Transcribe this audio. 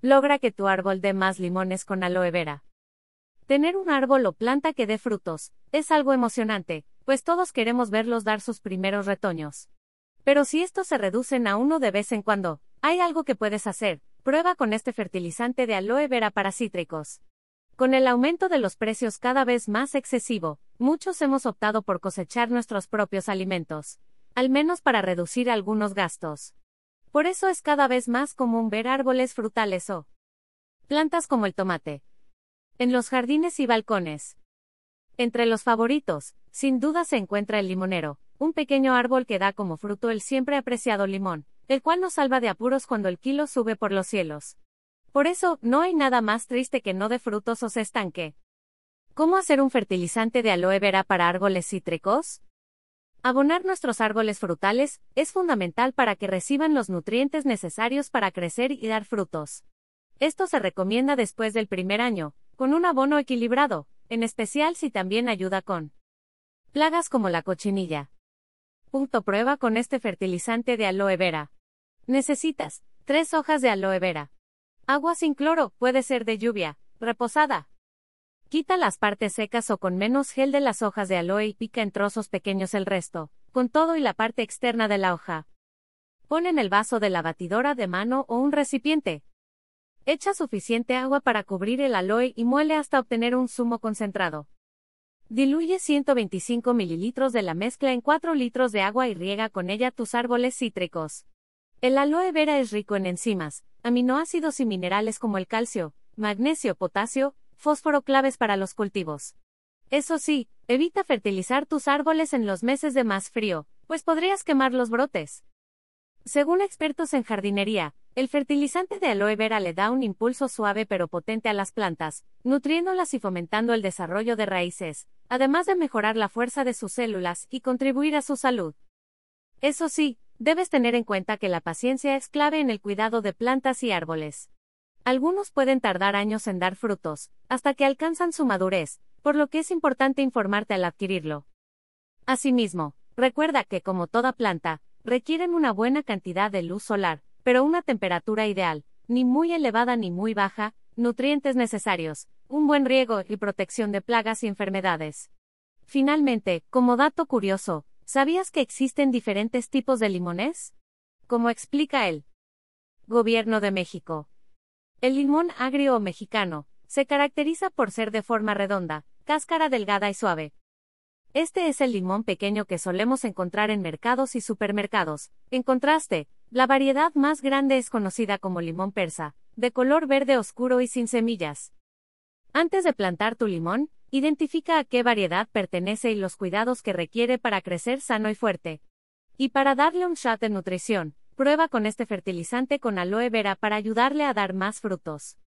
Logra que tu árbol dé más limones con aloe vera. Tener un árbol o planta que dé frutos es algo emocionante, pues todos queremos verlos dar sus primeros retoños. Pero si estos se reducen a uno de vez en cuando, hay algo que puedes hacer. Prueba con este fertilizante de aloe vera para cítricos. Con el aumento de los precios cada vez más excesivo, muchos hemos optado por cosechar nuestros propios alimentos, al menos para reducir algunos gastos. Por eso es cada vez más común ver árboles frutales o plantas como el tomate en los jardines y balcones. Entre los favoritos, sin duda se encuentra el limonero, un pequeño árbol que da como fruto el siempre apreciado limón, el cual nos salva de apuros cuando el kilo sube por los cielos. Por eso, no hay nada más triste que no dé frutos o se estanque. ¿Cómo hacer un fertilizante de aloe vera para árboles cítricos? Abonar nuestros árboles frutales es fundamental para que reciban los nutrientes necesarios para crecer y dar frutos. Esto se recomienda después del primer año, con un abono equilibrado, en especial si también ayuda con plagas como la cochinilla. Punto prueba con este fertilizante de aloe vera. Necesitas 3 hojas de aloe vera. Agua sin cloro, puede ser de lluvia, reposada. Quita las partes secas o con menos gel de las hojas de aloe y pica en trozos pequeños el resto, con todo y la parte externa de la hoja. Pon en el vaso de la batidora de mano o un recipiente. Echa suficiente agua para cubrir el aloe y muele hasta obtener un zumo concentrado. Diluye 125 mililitros de la mezcla en 4 litros de agua y riega con ella tus árboles cítricos. El aloe vera es rico en enzimas, aminoácidos y minerales como el calcio, magnesio, potasio, fósforo claves para los cultivos. Eso sí, evita fertilizar tus árboles en los meses de más frío, pues podrías quemar los brotes. Según expertos en jardinería, el fertilizante de aloe vera le da un impulso suave pero potente a las plantas, nutriéndolas y fomentando el desarrollo de raíces, además de mejorar la fuerza de sus células y contribuir a su salud. Eso sí, debes tener en cuenta que la paciencia es clave en el cuidado de plantas y árboles. Algunos pueden tardar años en dar frutos, hasta que alcanzan su madurez, por lo que es importante informarte al adquirirlo. Asimismo, recuerda que como toda planta, requieren una buena cantidad de luz solar, pero una temperatura ideal, ni muy elevada ni muy baja, nutrientes necesarios, un buen riego y protección de plagas y enfermedades. Finalmente, como dato curioso, ¿sabías que existen diferentes tipos de limones? Como explica el Gobierno de México. El limón agrio o mexicano se caracteriza por ser de forma redonda, cáscara delgada y suave. Este es el limón pequeño que solemos encontrar en mercados y supermercados. En contraste, la variedad más grande es conocida como limón persa, de color verde oscuro y sin semillas. Antes de plantar tu limón, identifica a qué variedad pertenece y los cuidados que requiere para crecer sano y fuerte. Y para darle un shot de nutrición, prueba con este fertilizante con aloe vera para ayudarle a dar más frutos.